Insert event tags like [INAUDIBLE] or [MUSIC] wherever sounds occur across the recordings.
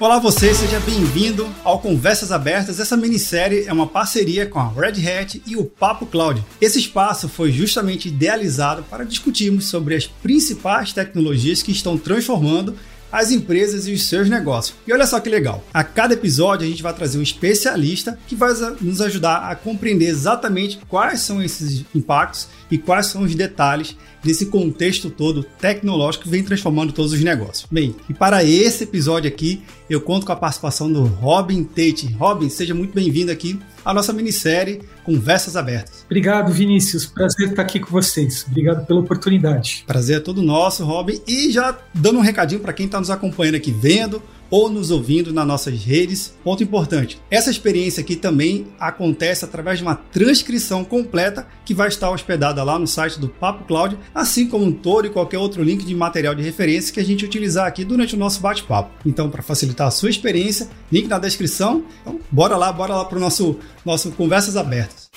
Olá você, seja bem-vindo ao Conversas Abertas. Essa minissérie é uma parceria com a Red Hat e o Papo Cloud. Esse espaço foi justamente idealizado para discutirmos sobre as principais tecnologias que estão transformando as empresas e os seus negócios. E olha só que legal, a cada episódio a gente vai trazer um especialista que vai nos ajudar a compreender exatamente quais são esses impactos e quais são os detalhes desse contexto todo tecnológico que vem transformando todos os negócios. Bem, e para esse episódio aqui, eu conto com a participação do Robin Tate. Robin, seja muito bem-vindo aqui à nossa minissérie Conversas Abertas. Obrigado, Vinícius. Prazer estar aqui com vocês. Obrigado pela oportunidade. Prazer é todo nosso, Robin. E já dando um recadinho para quem está nos acompanhando aqui vendo ou nos ouvindo nas nossas redes. Ponto importante: essa experiência aqui também acontece através de uma transcrição completa que vai estar hospedada lá no site do Papo Cloud, assim como todo e qualquer outro link de material de referência que a gente utilizar aqui durante o nosso bate-papo. Então, para facilitar a sua experiência, link na descrição. Então, bora lá, bora lá para o nosso, nosso Conversas Abertas.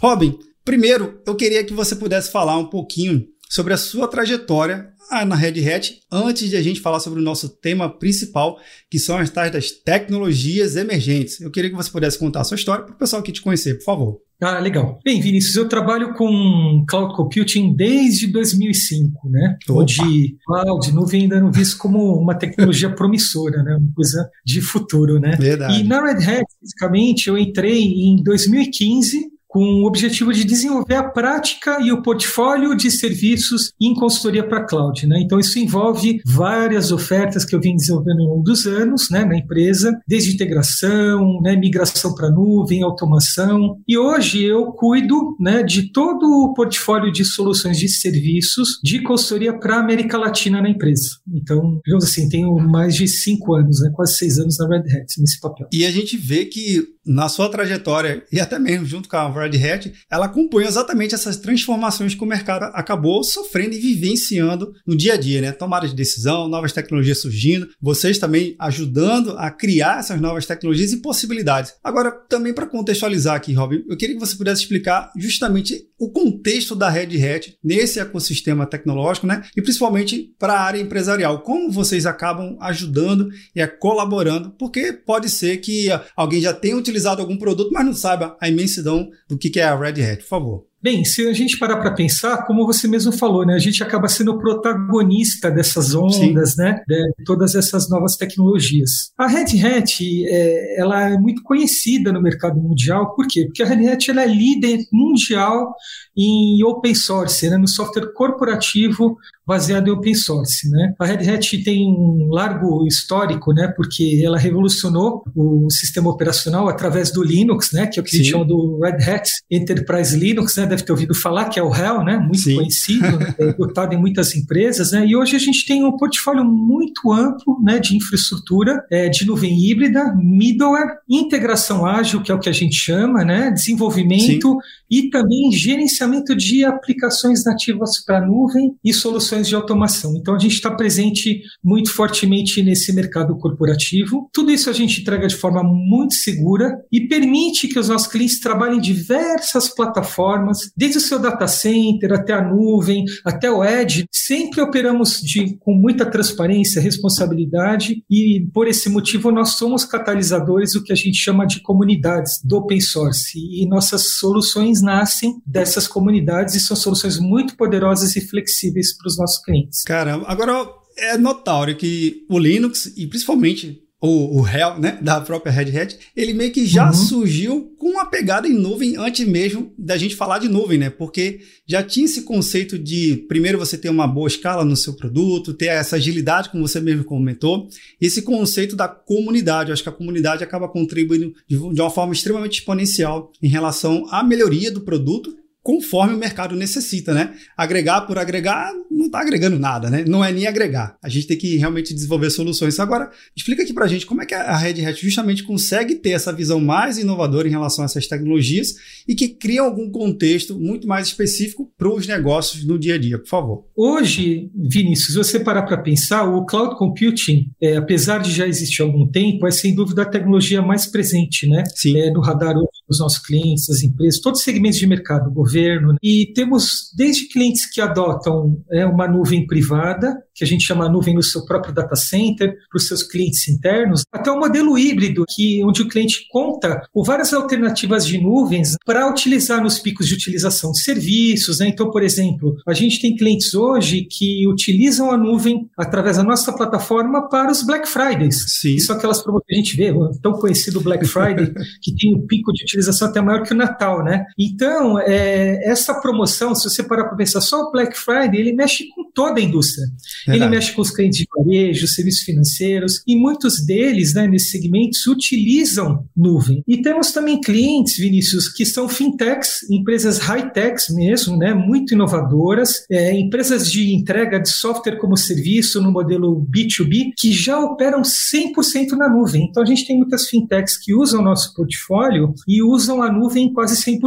Robin, primeiro eu queria que você pudesse falar um pouquinho sobre a sua trajetória ah, na Red Hat, antes de a gente falar sobre o nosso tema principal, que são as tais das tecnologias emergentes. Eu queria que você pudesse contar a sua história para o pessoal que te conhecer, por favor. Ah, legal. Bem, Vinícius, eu trabalho com cloud computing desde 2005, né? Opa. Onde cloud, nuvem ainda não visto como uma tecnologia promissora, né? Uma coisa de futuro, né? Verdade. E na Red Hat, fisicamente, eu entrei em 2015 com o objetivo de desenvolver a prática e o portfólio de serviços em consultoria para cloud. Né? Então, isso envolve várias ofertas que eu vim desenvolvendo ao longo dos anos né, na empresa, desde integração, né, migração para nuvem, automação. E hoje eu cuido né, de todo o portfólio de soluções de serviços de consultoria para a América Latina na empresa. Então, digamos assim, tenho mais de cinco anos, né, quase seis anos na Red Hat nesse papel. E a gente vê que na sua trajetória, e até mesmo junto com a Red Hat, ela acompanha exatamente essas transformações que o mercado acabou sofrendo e vivenciando no dia a dia, né? Tomada de decisão, novas tecnologias surgindo, vocês também ajudando a criar essas novas tecnologias e possibilidades. Agora, também para contextualizar aqui, Robin, eu queria que você pudesse explicar justamente o contexto da Red Hat nesse ecossistema tecnológico, né? E principalmente para a área empresarial, como vocês acabam ajudando e colaborando, porque pode ser que alguém já tenha utilizado utilizado algum produto, mas não saiba a imensidão do que é a Red Hat, por favor. Bem, se a gente parar para pensar, como você mesmo falou, né, a gente acaba sendo protagonista dessas ondas, Sim. né, de todas essas novas tecnologias. A Red Hat, é, ela é muito conhecida no mercado mundial, por quê? Porque a Red Hat ela é líder mundial em open source, né, no software corporativo baseado em open source, né? A Red Hat tem um largo histórico, né? Porque ela revolucionou o sistema operacional através do Linux, né? Que é o que Sim. a gente chama do Red Hat Enterprise Linux, né? Deve ter ouvido falar que é o HEL, né? Muito Sim. conhecido, né? é adotado em muitas empresas, né? E hoje a gente tem um portfólio muito amplo, né? De infraestrutura, é, de nuvem híbrida, middleware, integração ágil, que é o que a gente chama, né? Desenvolvimento Sim. e também gerenciamento de aplicações nativas para nuvem e soluções soluções de automação. Então, a gente está presente muito fortemente nesse mercado corporativo. Tudo isso a gente entrega de forma muito segura e permite que os nossos clientes trabalhem em diversas plataformas, desde o seu data center até a nuvem, até o edge. Sempre operamos de, com muita transparência, responsabilidade e, por esse motivo, nós somos catalisadores do que a gente chama de comunidades do open source. E nossas soluções nascem dessas comunidades e são soluções muito poderosas e flexíveis para os nossos clientes. Caramba, agora é notório que o Linux e principalmente o, o Hell, né, da própria Red Hat, ele meio que já uhum. surgiu com uma pegada em nuvem antes mesmo da gente falar de nuvem, né? Porque já tinha esse conceito de primeiro você ter uma boa escala no seu produto, ter essa agilidade, como você mesmo comentou, esse conceito da comunidade. Eu acho que a comunidade acaba contribuindo de, de uma forma extremamente exponencial em relação à melhoria do produto conforme o mercado necessita, né? Agregar por agregar não está agregando nada, né? Não é nem agregar. A gente tem que realmente desenvolver soluções. Agora, explica aqui para a gente como é que a Red Hat justamente consegue ter essa visão mais inovadora em relação a essas tecnologias e que cria algum contexto muito mais específico para os negócios no dia a dia, por favor. Hoje, Vinícius, se você parar para pensar, o cloud computing, é, apesar de já existir há algum tempo, é sem dúvida a tecnologia mais presente, né? Sim. É, no radar dos nossos clientes, das empresas, todos os segmentos de mercado, governo. Né? E temos desde clientes que adotam é, uma nuvem privada que a gente chama nuvem no seu próprio data center, para os seus clientes internos, até o modelo híbrido, que onde o cliente conta com várias alternativas de nuvens para utilizar nos picos de utilização de serviços. Né? Então, por exemplo, a gente tem clientes hoje que utilizam a nuvem através da nossa plataforma para os Black Fridays. Sim. Isso é aquelas promoções que a gente vê, o tão conhecido Black Friday, [LAUGHS] que tem um pico de utilização até maior que o Natal, né? Então, é, essa promoção, se você parar para pensar, só o Black Friday, ele mexe com toda a indústria. Verdade. Ele mexe com os clientes de varejo, serviços financeiros, e muitos deles, né, nesses segmentos, utilizam nuvem. E temos também clientes, Vinícius, que são fintechs, empresas high-techs mesmo, né, muito inovadoras, é, empresas de entrega de software como serviço no modelo B2B, que já operam 100% na nuvem. Então, a gente tem muitas fintechs que usam o nosso portfólio e usam a nuvem quase 100%.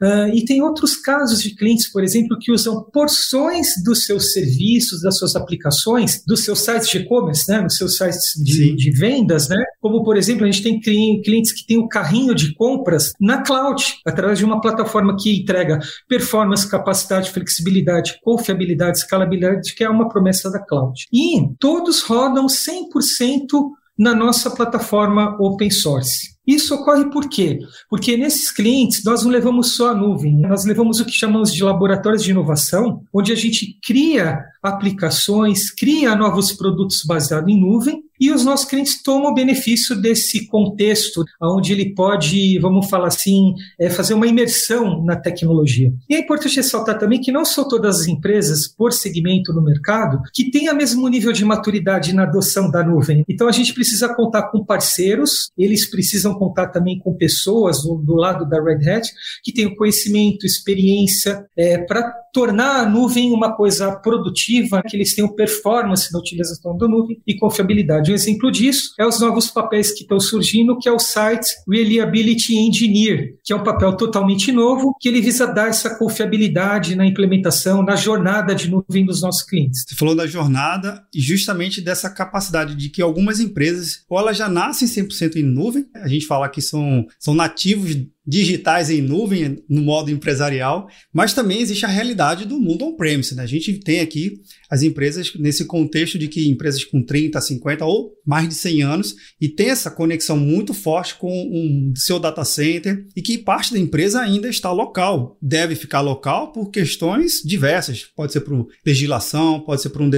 Uh, e tem outros casos de clientes, por exemplo, que usam porções dos seus serviços, das suas aplicações, dos seus sites de e-commerce, né, dos seus sites de, de, vendas, né, como, por exemplo, a gente tem clientes que têm o carrinho de compras na cloud, através de uma plataforma que entrega performance, capacidade, flexibilidade, confiabilidade, escalabilidade, que é uma promessa da cloud. E todos rodam 100% na nossa plataforma open source. Isso ocorre por quê? Porque nesses clientes nós não levamos só a nuvem, nós levamos o que chamamos de laboratórios de inovação, onde a gente cria aplicações, cria novos produtos baseados em nuvem e os nossos clientes tomam benefício desse contexto, onde ele pode, vamos falar assim, é, fazer uma imersão na tecnologia. E é importante ressaltar também que não são todas as empresas, por segmento no mercado, que têm o mesmo nível de maturidade na adoção da nuvem. Então a gente precisa contar com parceiros, eles precisam contar também com pessoas do, do lado da Red Hat que tenham conhecimento, experiência, é, para tornar a nuvem uma coisa produtiva, que eles tenham performance na utilização da nuvem e confiabilidade. Um exemplo disso é os novos papéis que estão surgindo, que é o Site Reliability Engineer, que é um papel totalmente novo, que ele visa dar essa confiabilidade na implementação, na jornada de nuvem dos nossos clientes. Você falou da jornada e justamente dessa capacidade de que algumas empresas, ou elas já nascem 100% em nuvem, a gente fala que são, são nativos digitais em nuvem no modo empresarial, mas também existe a realidade do mundo on-premise. Né? A gente tem aqui as empresas nesse contexto de que empresas com 30, 50 ou mais de 100 anos e tem essa conexão muito forte com um seu data center e que parte da empresa ainda está local. Deve ficar local por questões diversas. Pode ser por legislação, pode ser por um,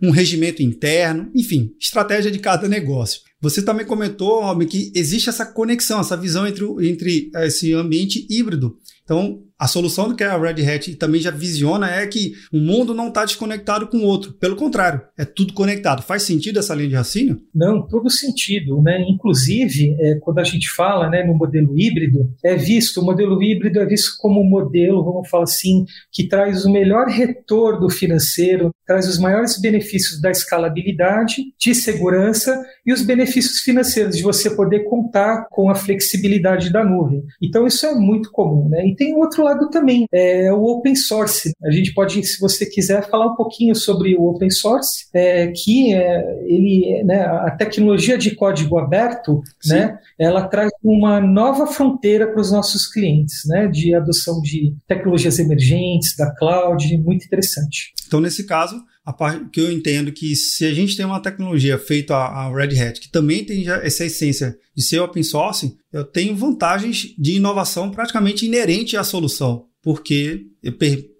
um regimento interno, enfim, estratégia de cada negócio. Você também comentou, Robin, que existe essa conexão, essa visão entre, entre esse ambiente híbrido. Então, a solução que a Red Hat também já visiona é que o mundo não está desconectado com o outro. Pelo contrário, é tudo conectado. Faz sentido essa linha de raciocínio? Não, todo sentido. Né? Inclusive, é, quando a gente fala né, no modelo híbrido, é visto, o modelo híbrido é visto como um modelo, vamos falar assim, que traz o melhor retorno financeiro, traz os maiores benefícios da escalabilidade, de segurança e os benefícios financeiros de você poder contar com a flexibilidade da nuvem. Então, isso é muito comum. Né? E tem outro lado também, é o open source. A gente pode, se você quiser, falar um pouquinho sobre o open source, é, que é, ele, né, a tecnologia de código aberto, né, ela traz uma nova fronteira para os nossos clientes, né, de adoção de tecnologias emergentes, da cloud, muito interessante. Então, nesse caso, parte que eu entendo que se a gente tem uma tecnologia feita a, Red Hat, que também tem essa essência de ser open source, eu tenho vantagens de inovação praticamente inerente à solução, porque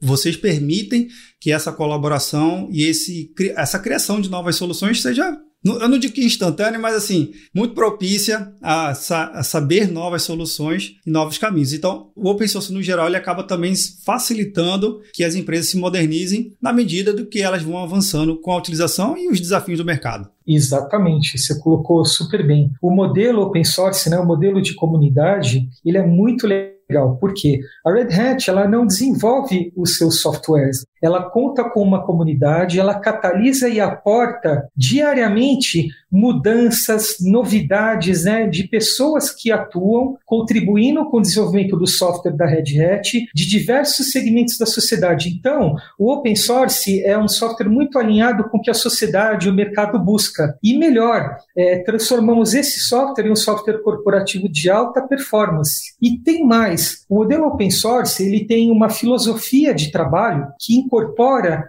vocês permitem que essa colaboração e esse, essa criação de novas soluções seja eu não digo que instantânea, mas assim, muito propícia a, a, saber novas soluções e novos caminhos. Então, o open source, no geral, ele acaba também facilitando que as empresas se modernizem na medida do que elas vão avançando com a utilização e os desafios do mercado. Exatamente, você colocou super bem. O modelo open source, né, o modelo de comunidade, ele é muito legal legal. Por quê? A Red Hat ela não desenvolve os seus softwares. Ela conta com uma comunidade, ela catalisa e aporta diariamente mudanças, novidades né, de pessoas que atuam contribuindo com o desenvolvimento do software da Red Hat de diversos segmentos da sociedade. Então, o open source é um software muito alinhado com o que a sociedade e o mercado busca. E melhor, é, transformamos esse software em um software corporativo de alta performance. E tem mais, o modelo open source ele tem uma filosofia de trabalho que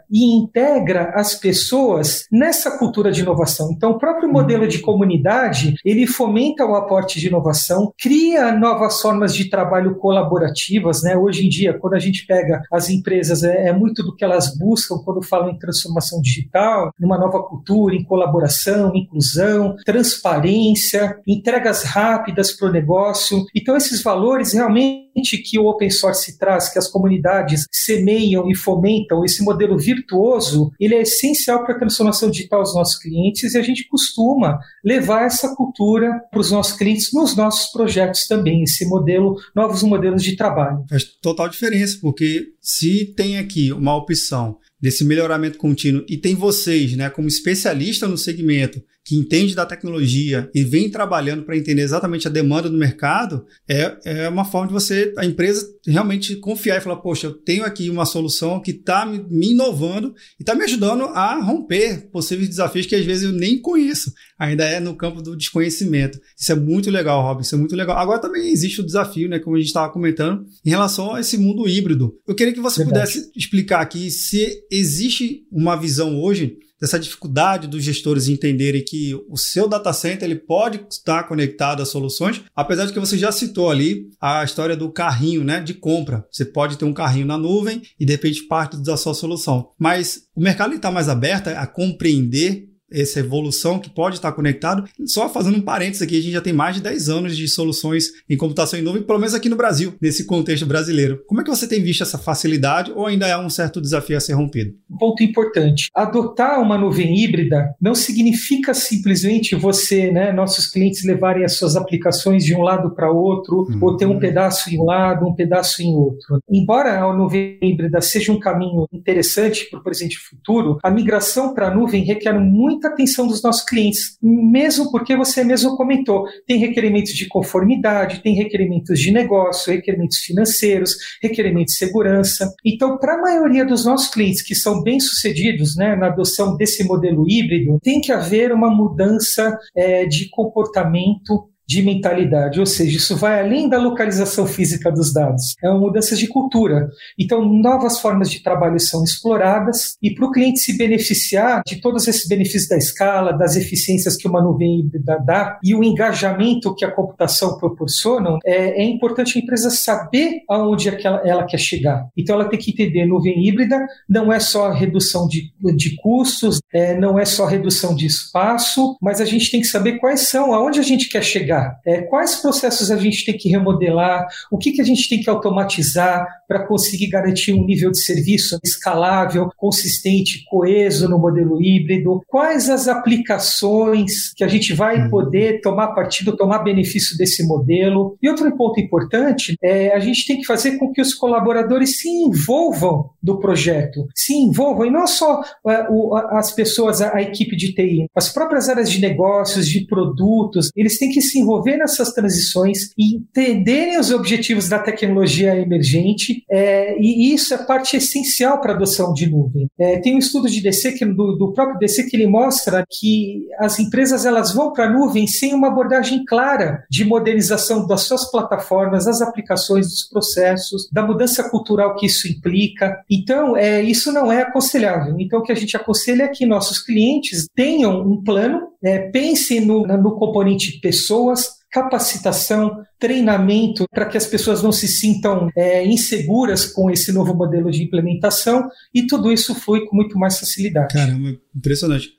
e integra as pessoas nessa cultura de inovação. Então, o próprio modelo de comunidade, ele fomenta o aporte de inovação, cria novas formas de trabalho colaborativas, né? Hoje em dia, quando a gente pega as empresas, é, é muito do que elas buscam quando falam em transformação digital, numa nova cultura, em colaboração, inclusão, transparência, entregas rápidas para o negócio. Então, esses valores realmente que o open source traz, que as comunidades semeiam e fomentam, esse modelo virtuoso, ele é essencial para a transformação digital dos nossos clientes e a gente costuma levar essa cultura para os nossos clientes nos nossos projetos também, esse modelo, novos modelos de trabalho. Faz total diferença, porque se tem aqui uma opção desse melhoramento contínuo e tem vocês, né, como especialista no segmento, que entende da tecnologia e vem trabalhando para entender exatamente a demanda do mercado, é, é uma forma de você, a empresa realmente confiar e falar, poxa, eu tenho aqui uma solução que está me, me, inovando e está me ajudando a romper possíveis desafios que às vezes eu nem conheço, ainda é no campo do desconhecimento. Isso é muito legal, Robin, isso é muito legal. Agora também existe o desafio, né, como a gente estava comentando, em relação a esse mundo híbrido. Eu queria que você Verdade. pudesse explicar aqui se existe uma visão hoje dessa dificuldade dos gestores entenderem que o seu data center ele pode estar conectado a soluções, apesar de que você já citou ali a história do carrinho, né, de compra. Você pode ter um carrinho na nuvem e de repente parte da sua solução. Mas o mercado está mais aberto a compreender essa evolução que pode estar conectado. Só fazendo um parênteses aqui, a gente já tem mais de 10 anos de soluções em computação em nuvem, pelo menos aqui no Brasil, nesse contexto brasileiro. Como é que você tem visto essa facilidade ou ainda é um certo desafio a ser rompido? Um ponto importante. Adotar uma nuvem híbrida não significa simplesmente você, né, nossos clientes levarem as suas aplicações de um lado para outro, uhum. ou ter um pedaço em um lado, um pedaço em outro. Embora a nuvem híbrida seja um caminho interessante para o presente e futuro, a migração para a nuvem requer muito muita atenção dos nossos clientes, mesmo porque você mesmo comentou, tem requerimentos de conformidade, tem requerimentos de negócio, requerimentos financeiros, requerimentos de segurança. Então, para a maioria dos nossos clientes que são bem-sucedidos né, na adoção desse modelo híbrido, tem que haver uma mudança é, de comportamento de mentalidade, ou seja, isso vai além da localização física dos dados, é uma mudança de cultura. Então, novas formas de trabalho são exploradas e para o cliente se beneficiar de todos esses benefícios da escala, das eficiências que uma nuvem híbrida dá e o engajamento que a computação proporciona, é, é importante a empresa saber aonde é que ela, ela, quer chegar. Então, ela tem que entender nuvem híbrida não é só redução de, de custos, é, não é só redução de espaço, mas a gente tem que saber quais são, aonde a gente quer chegar é, quais processos a gente tem que remodelar, o que, que a gente tem que automatizar para conseguir garantir um nível de serviço escalável, consistente, coeso no modelo híbrido, quais as aplicações que a gente vai uhum. poder tomar partido, tomar benefício desse modelo. E outro ponto importante é a gente tem que fazer com que os colaboradores se envolvam do projeto, se envolvam, e não só é, o, as pessoas, a, a equipe de TI, as próprias áreas de negócios, de produtos, eles têm que se envolver nessas transições entenderem os objetivos da tecnologia emergente, é, e isso é parte essencial para a adoção de nuvem. É, tem um estudo de DC, que, do, do, próprio DC, que ele mostra que as empresas elas vão para a nuvem sem uma abordagem clara de modernização das suas plataformas, das aplicações, dos processos, da mudança cultural que isso implica. Então, é, isso não é aconselhável. Então, o que a gente aconselha é que nossos clientes tenham um plano, é, pensem no, no componente pessoas, capacitação, treinamento para que as pessoas não se sintam é, inseguras com esse novo modelo de implementação e tudo isso flui com muito mais facilidade. Caramba, impressionante.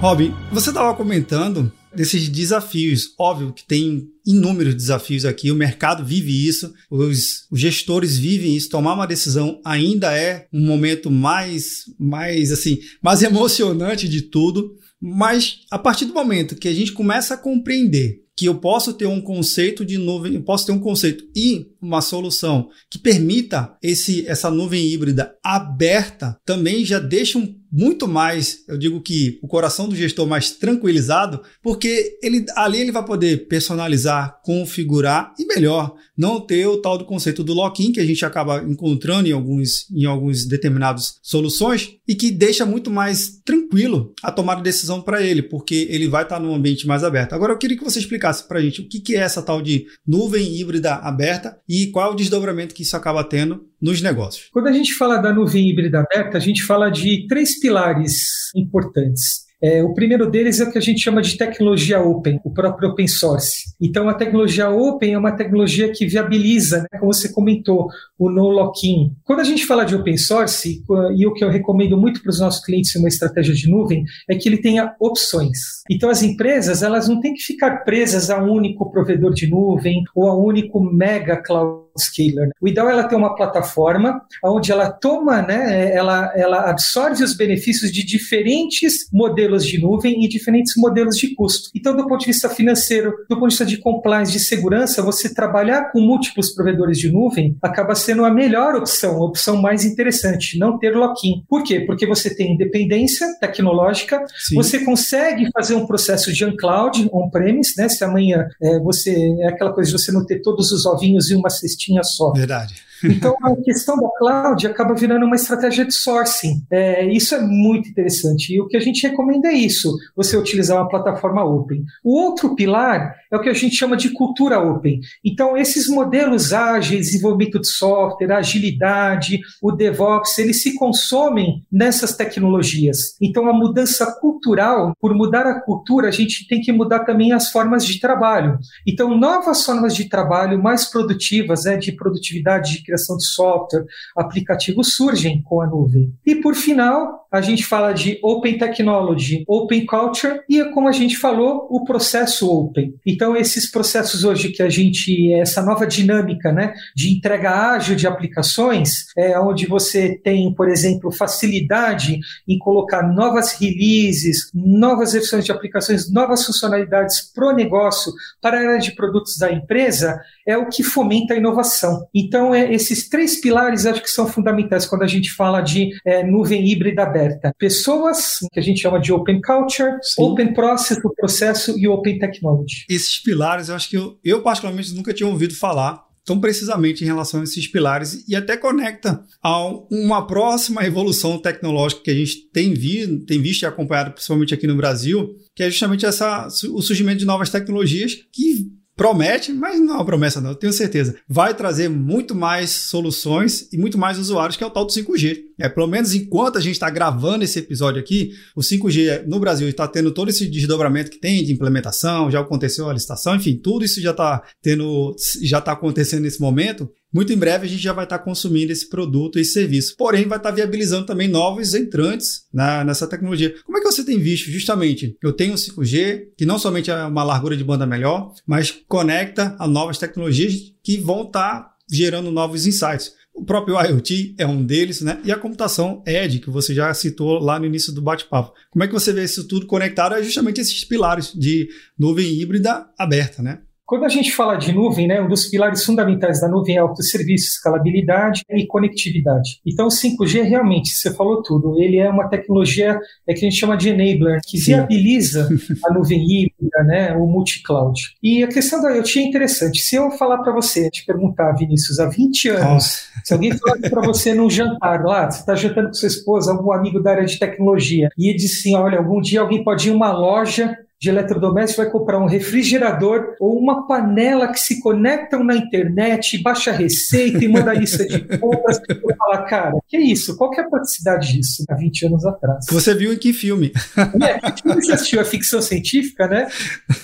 Robin, você estava comentando desses desafios. Óbvio que tem inúmeros desafios aqui, o mercado vive isso, os, os, gestores vivem isso, tomar uma decisão ainda é um momento mais, mais assim, mais [LAUGHS] emocionante de tudo, mas a partir do momento que a gente começa a compreender que eu posso ter um conceito de nuvem, eu posso ter um conceito e uma solução que permita esse, essa nuvem híbrida aberta, também já deixa um muito mais, eu digo que o coração do gestor mais tranquilizado, porque ele ali ele vai poder personalizar, configurar e melhor, não ter o tal do conceito do lock-in que a gente acaba encontrando em alguns em alguns determinadas soluções e que deixa muito mais tranquilo a tomada de decisão para ele, porque ele vai estar num ambiente mais aberto. Agora eu queria que você explicasse para a gente o que, que é essa tal de nuvem híbrida aberta e qual é o desdobramento que isso acaba tendo nos negócios. Quando a gente fala da nuvem híbrida aberta, a gente fala de três pilares importantes. É, o primeiro deles é o que a gente chama de tecnologia open, o próprio open source. Então, a tecnologia open é uma tecnologia que viabiliza, né, como você comentou, o no lock-in. Quando a gente fala de open source, e o que eu recomendo muito para os nossos clientes em uma estratégia de nuvem, é que ele tenha opções. Então, as empresas elas não têm que ficar presas a um único provedor de nuvem ou a um único mega cloud Scaler. O ideal é ela ter uma plataforma onde ela toma, né, ela, ela absorve os benefícios de diferentes modelos de nuvem e diferentes modelos de custo. Então, do ponto de vista financeiro, do ponto de vista de compliance, de segurança, você trabalhar com múltiplos provedores de nuvem acaba sendo a melhor opção, a opção mais interessante, não ter lock-in. Por quê? Porque você tem independência tecnológica, Sim. você consegue fazer um processo de on-cloud, on-premise, né? Se amanhã é, você é aquela coisa de você não ter todos os ovinhos em uma cestinha tinha só. Verdade. Então, a questão da cloud acaba virando uma estratégia de sourcing. É, isso é muito interessante. E o que a gente recomenda é isso: você utilizar uma plataforma open. O outro pilar é o que a gente chama de cultura open. Então, esses modelos ágeis, desenvolvimento de software, agilidade, o DevOps, eles se consomem nessas tecnologias. Então, a mudança cultural, por mudar a cultura, a gente tem que mudar também as formas de trabalho. Então, novas formas de trabalho mais produtivas, né, de produtividade, de criação de software, aplicativos surgem com a nuvem. E, por final, a gente fala de Open Technology, Open Culture e, como a gente falou, o processo Open. Então, esses processos hoje que a gente, essa nova dinâmica né, de entrega ágil de aplicações, é onde você tem, por exemplo, facilidade em colocar novas releases, novas versões de aplicações, novas funcionalidades para o negócio, para a área de produtos da empresa, é o que fomenta a inovação. Então, é, esses três pilares acho que são fundamentais quando a gente fala de é, nuvem híbrida aberta. Pessoas, que a gente chama de Open Culture, Sim. Open Process, o processo e Open Technology. Esses pilares, eu acho que eu, eu particularmente nunca tinha ouvido falar tão precisamente em relação a esses pilares e até conecta a uma próxima evolução tecnológica que a gente tem, vi, tem visto e acompanhado, principalmente aqui no Brasil, que é justamente essa, o surgimento de novas tecnologias que promete, mas não é uma promessa não, tenho certeza. Vai trazer muito mais soluções e muito mais usuários, que é o tal do 5G. É, pelo menos enquanto a gente está gravando esse episódio aqui, o 5G no Brasil está tendo todo esse desdobramento que tem de implementação, já aconteceu a licitação, enfim, tudo isso já está tendo, já está acontecendo nesse momento. Muito em breve a gente já vai estar consumindo esse produto e serviço. Porém, vai estar viabilizando também novos entrantes na, nessa tecnologia. Como é que você tem visto justamente? Eu tenho o 5G, que não somente é uma largura de banda melhor, mas conecta a novas tecnologias que vão estar gerando novos insights. O próprio IoT é um deles, né? E a computação Edge, que você já citou lá no início do bate-papo. Como é que você vê isso tudo conectado a justamente esses pilares de nuvem híbrida aberta, né? Quando a gente fala de nuvem, né, um dos pilares fundamentais da nuvem é autosserviço, escalabilidade e conectividade. Então, o 5G realmente, você falou tudo, ele é uma tecnologia é que a gente chama de enabler, que Sim. viabiliza a [LAUGHS] nuvem híbrida, né, o multi-cloud. E a questão da IoT é interessante. Se eu falar para você, te perguntar, Vinícius, há 20 anos, Nossa. se alguém falar para você num jantar lá, você está jantando com sua esposa, algum amigo da área de tecnologia, e ele diz assim, olha, algum dia alguém pode ir a uma loja de eletrodoméstico vai comprar um refrigerador ou uma panela que se conectam na internet, baixa receita e manda lista de [LAUGHS] compras. Eu falo, cara, que isso? Qual que é a praticidade disso há 20 anos atrás? Você viu em que filme? É, que filme você assistiu? A ficção científica, né?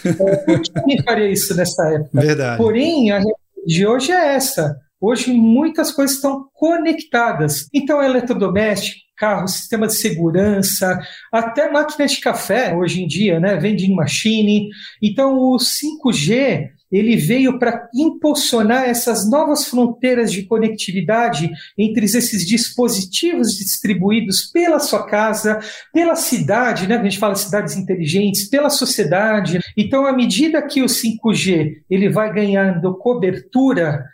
[LAUGHS] É, por que alguém faria isso nessa época? Verdade. Porém, a realidade de hoje é essa. Hoje muitas coisas estão conectadas. Então, eletrodoméstico, carro, sistema de segurança, até máquina de café hoje em dia, né? Vending machine. Então o 5G ele veio para impulsionar essas novas fronteiras de conectividade entre esses dispositivos distribuídos pela sua casa, pela cidade, né? A gente fala cidades inteligentes, pela sociedade. Então, à medida que o 5G ele vai ganhando cobertura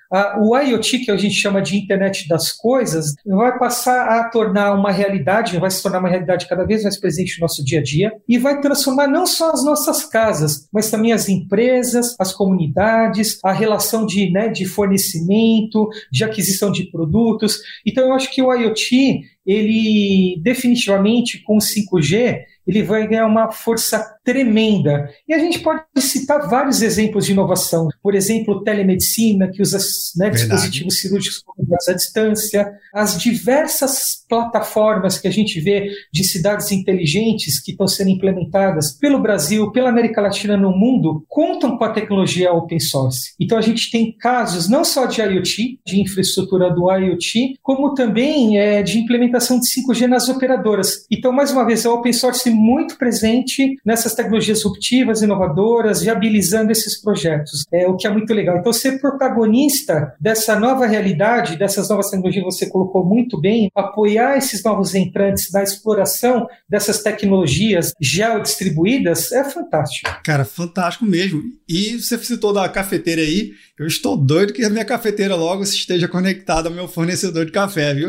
o IoT, que a gente chama de internet das coisas, vai passar a tornar uma realidade, vai se tornar uma realidade cada vez mais presente no nosso dia a dia e vai transformar não só as nossas casas, mas também as empresas, as comunidades, a relação de, né, de fornecimento, de aquisição de produtos. Então, eu acho que o IoT, ele definitivamente com o 5G, ele vai ganhar uma força tremenda. E a gente pode citar vários exemplos de inovação. Por exemplo, telemedicina, que usa né, dispositivos cirúrgicos à distância, as diversas plataformas que a gente vê de cidades inteligentes que estão sendo implementadas pelo Brasil, pela América Latina, no mundo, contam com a tecnologia open source. Então a gente tem casos não só de IoT, de infraestrutura do IoT, como também é, de implementação de 5G nas operadoras. Então, mais uma vez, a open source muito presente nessas tecnologias disruptivas, inovadoras, viabilizando esses projetos, é, o que é muito legal. Então, ser protagonista dessa nova realidade, dessas novas tecnologias, você colocou muito bem, apoiar esses novos entrantes na exploração dessas tecnologias geodistribuídas é fantástico. Cara, fantástico mesmo. E você citou da cafeteira aí, eu estou doido que a minha cafeteira logo esteja conectada ao meu fornecedor de café, viu?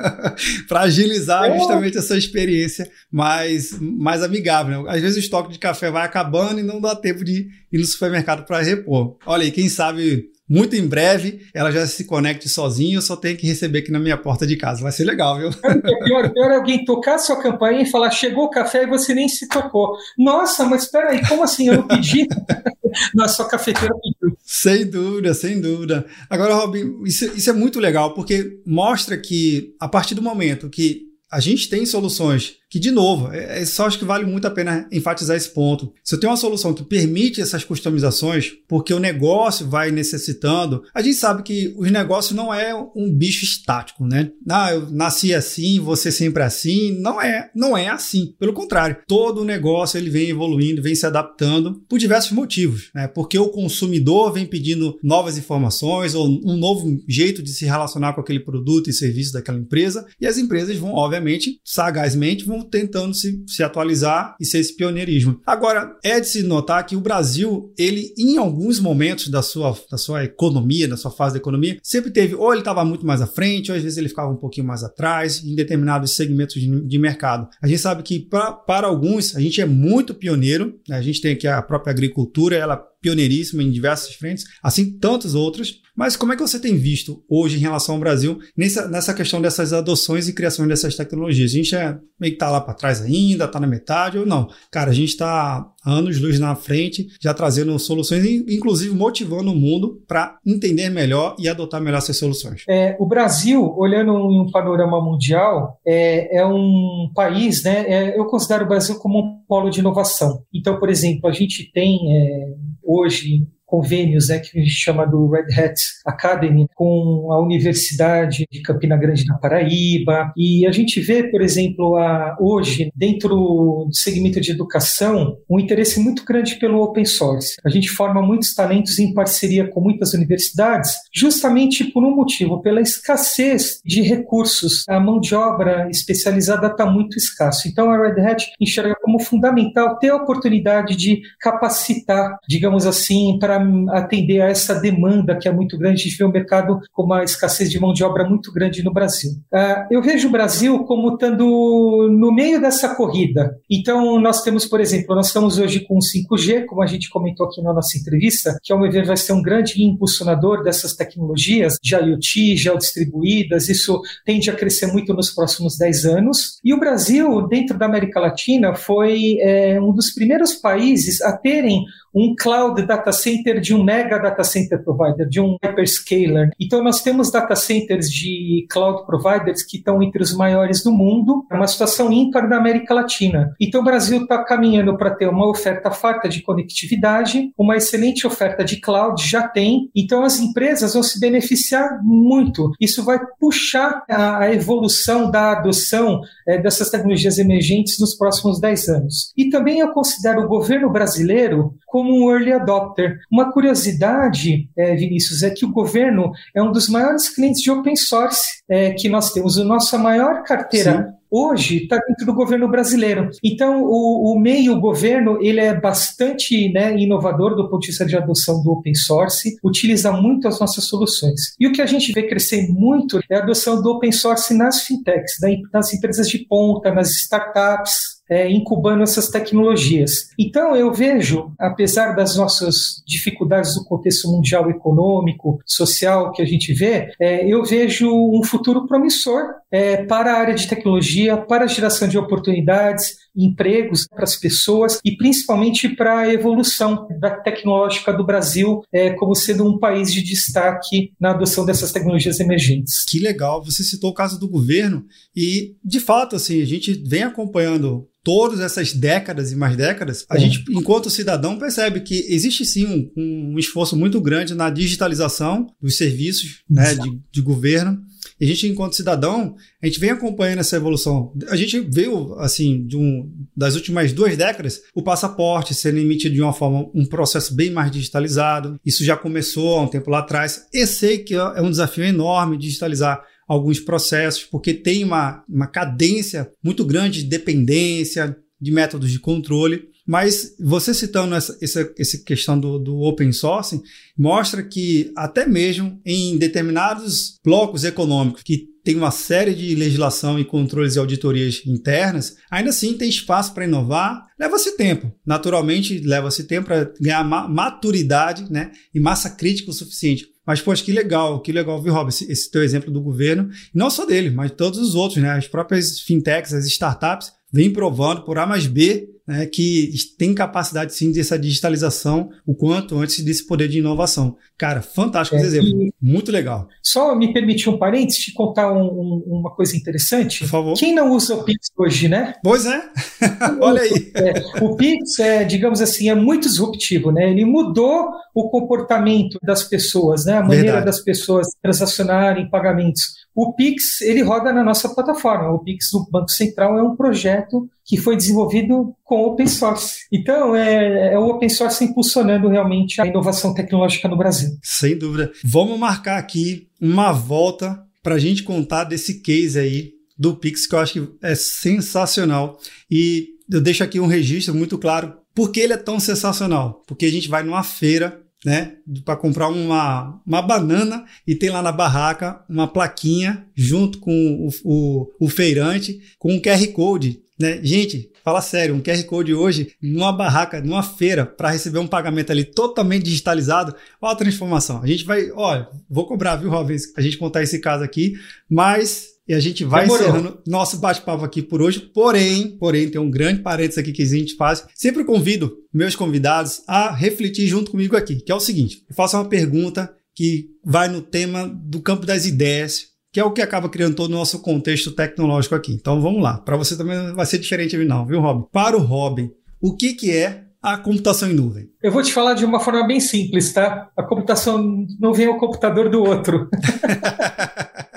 [LAUGHS] Para agilizar é. justamente essa experiência mais, mais amigável. Né? Às vezes o estoque de café vai acabando e não dá tempo de ir no supermercado para repor. Olha aí, quem sabe muito em breve ela já se conecte sozinha, eu só tenho que receber aqui na minha porta de casa. Vai ser legal, viu? É pior, pior é alguém tocar sua campanha e falar: chegou o café e você nem se tocou. Nossa, mas espera aí, como assim? Eu não pedi? [LAUGHS] na sua cafeteira pediu. Sem dúvida, sem dúvida. Agora, Robin, isso, isso é muito legal, porque mostra que a partir do momento que a gente tem soluções que, de novo, é, é, só acho que vale muito a pena enfatizar esse ponto. Se eu tenho uma solução que permite essas customizações, porque o negócio vai necessitando, a gente sabe que os negócios não é um bicho estático, né? Ah, eu nasci assim, você sempre assim. Não é, não é assim. Pelo contrário, todo o negócio ele vem evoluindo, vem se adaptando por diversos motivos, né? Porque o consumidor vem pedindo novas informações ou um novo jeito de se relacionar com aquele produto e serviço daquela empresa, e as empresas vão, obviamente, sagazmente, vão tentando se, se atualizar e ser esse pioneirismo. Agora, é de se notar que o Brasil, ele, em alguns momentos da sua, da sua economia, da sua fase da economia, sempre teve, ou ele estava muito mais à frente, ou às vezes ele ficava um pouquinho mais atrás, em determinados segmentos de, de mercado. A gente sabe que, pra, para alguns, a gente é muito pioneiro, né? a gente tem aqui a própria agricultura, ela pioneiríssima em diversas frentes, assim tantos outros. Mas como é que você tem visto hoje em relação ao Brasil nessa, nessa questão dessas adoções e criações dessas tecnologias? A gente é, meio que está lá para trás ainda, está na metade ou não? Cara, a gente está anos luz na frente, já trazendo soluções, inclusive motivando o mundo para entender melhor e adotar melhor essas soluções. É, o Brasil, olhando em um panorama mundial, é, é um país, né? É, eu considero o Brasil como um polo de inovação. Então, por exemplo, a gente tem é, hoje convênios né, que a gente chama do Red Hat Academy com a Universidade de Campina Grande na Paraíba. E a gente vê, por exemplo, a, hoje, dentro do segmento de educação, um interesse muito grande pelo open source. A gente forma muitos talentos em parceria com muitas universidades, justamente por um motivo, pela escassez de recursos. A mão de obra especializada está muito escassa. Então a Red Hat enxerga como fundamental ter a oportunidade de capacitar, digamos assim, para atender a essa demanda que é muito grande. A gente vê o mercado com uma escassez de mão de obra muito grande no Brasil. Uh, eu vejo o Brasil como estando no meio dessa corrida. Então, nós temos, por exemplo, nós estamos hoje com o 5G, como a gente comentou aqui na nossa entrevista, que ao meu ver vai ser um grande impulsionador dessas tecnologias de IoT, geodistribuídas. Isso tende a crescer muito nos próximos 10 anos. E o Brasil, dentro da América Latina, foi é, um dos primeiros países a terem um cloud data center de um mega data center provider, de um hyperscaler. Então, nós temos data centers de cloud providers que estão entre os maiores do mundo, é uma situação ímpar da América Latina. Então, o Brasil está caminhando para ter uma oferta farta de conectividade, uma excelente oferta de cloud, já tem. Então, as empresas vão se beneficiar muito. Isso vai puxar a, evolução da adoção é, dessas tecnologias emergentes nos próximos 10 anos. E também eu considero o governo brasileiro como como um early adopter. Uma curiosidade, é, Vinícius, é que o governo é um dos maiores clientes de open source é, que nós temos. A nossa maior carteira Sim hoje está dentro do governo brasileiro. Então, o, o meio governo ele é bastante né, inovador do ponto de vista de adoção do open source, utiliza muito as nossas soluções. E o que a gente vê crescer muito é a adoção do open source nas fintechs, nas empresas de ponta, nas startups, é, incubando essas tecnologias. Então, eu vejo, apesar das nossas dificuldades do contexto mundial econômico, social que a gente vê, é, eu vejo um futuro promissor é, para a área de tecnologia, para a geração de oportunidades, empregos para as pessoas e principalmente para a evolução da tecnológica do Brasil é, como sendo um país de destaque na adoção dessas tecnologias emergentes. Que legal, você citou o caso do governo e, de fato, assim, a gente vem acompanhando todas essas décadas e mais décadas, a é. gente, enquanto cidadão, percebe que existe sim um, um esforço muito grande na digitalização dos serviços né, de, de governo. E a gente, enquanto cidadão, a gente vem acompanhando essa evolução. A gente viu, assim, de um, das últimas duas décadas, o passaporte sendo emitido de uma forma, um processo bem mais digitalizado. Isso já começou há um tempo lá atrás. Eu sei que é um desafio enorme digitalizar alguns processos, porque tem uma, uma cadência muito grande de dependência, de métodos de controle. Mas você citando essa, essa, essa questão do, do open source, mostra que até mesmo em determinados blocos econômicos que tem uma série de legislação e controles e auditorias internas, ainda assim tem espaço para inovar. Leva-se tempo. Naturalmente, leva-se tempo para ganhar maturidade né, e massa crítica o suficiente. Mas, poxa, que legal, que legal, viu, Rob, esse, esse teu exemplo do governo. Não só dele, mas todos os outros, né? As próprias fintechs, as startups, vêm provando por A mais B né, que tem capacidade sim dessa digitalização o quanto antes desse poder de inovação. Cara, fantástico é, exemplo, muito legal. Só me permitir um parênteses, te contar um, um, uma coisa interessante. Por favor. Quem não usa o Pix hoje, né? Pois é, [LAUGHS] olha aí. É, o Pix, é, digamos assim, é muito disruptivo, né? Ele mudou o comportamento das pessoas, né? A maneira Verdade. das pessoas transacionarem pagamentos. O Pix, ele roda na nossa plataforma. O Pix do Banco Central é um projeto que foi desenvolvido com open source. Então, é, é, o open source impulsionando realmente a inovação tecnológica no Brasil. Sem dúvida. Vamos marcar aqui uma volta para a gente contar desse case aí do Pix, que eu acho que é sensacional. E eu deixo aqui um registro muito claro. Por que ele é tão sensacional? Porque a gente vai numa feira né, para comprar uma, uma banana e tem lá na barraca uma plaquinha junto com o, o, o feirante com um QR Code. Né? Gente, fala sério, um QR Code hoje numa barraca, numa feira, para receber um pagamento ali totalmente digitalizado, olha a transformação. A gente vai, olha, vou cobrar, viu, Robins, a gente contar esse caso aqui, mas e a gente vai Demorou. encerrando nosso bate-papo aqui por hoje. Porém, porém, tem um grande parênteses aqui que a gente faz. Sempre convido meus convidados a refletir junto comigo aqui, que é o seguinte: eu faço uma pergunta que vai no tema do campo das ideias, que é o que acaba criando todo o nosso contexto tecnológico aqui. Então vamos lá. Para você também vai ser diferente, não, viu, Robin? Para o Robin, o que, que é a computação em nuvem? Eu vou te falar de uma forma bem simples, tá? A computação em nuvem é o computador do outro. [LAUGHS]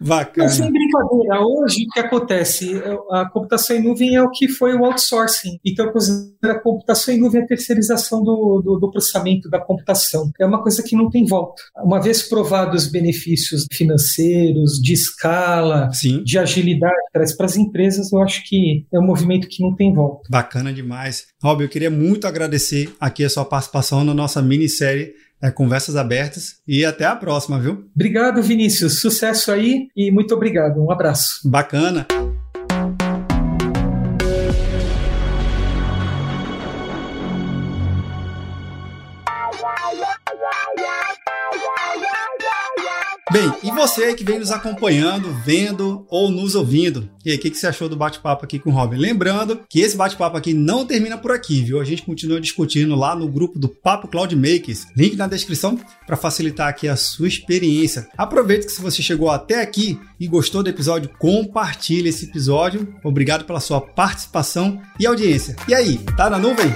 Bacana. Mas sem brincadeira, hoje o que acontece? A computação em nuvem é o que foi o outsourcing. Então, a computação em nuvem é a terceirização do, do, do, processamento da computação. É uma coisa que não tem volta. Uma vez provados os benefícios financeiros, de escala, Sim. de agilidade traz para as empresas, eu acho que é um movimento que não tem volta. Bacana demais. Rob, eu queria muito agradecer aqui a sua participação na nossa minissérie é, conversas abertas e até a próxima, viu? Obrigado, Vinícius. Sucesso aí e muito obrigado. Um abraço. Bacana. Você que vem nos acompanhando, vendo ou nos ouvindo? E aí, o que, que você achou do bate-papo aqui com o Robin? Lembrando que esse bate-papo aqui não termina por aqui, viu? A gente continua discutindo lá no grupo do Papo Cloud Makers. Link na descrição para facilitar aqui a sua experiência. Aproveite que se você chegou até aqui e gostou do episódio, compartilhe esse episódio. Obrigado pela sua participação e audiência. E aí, tá na nuvem?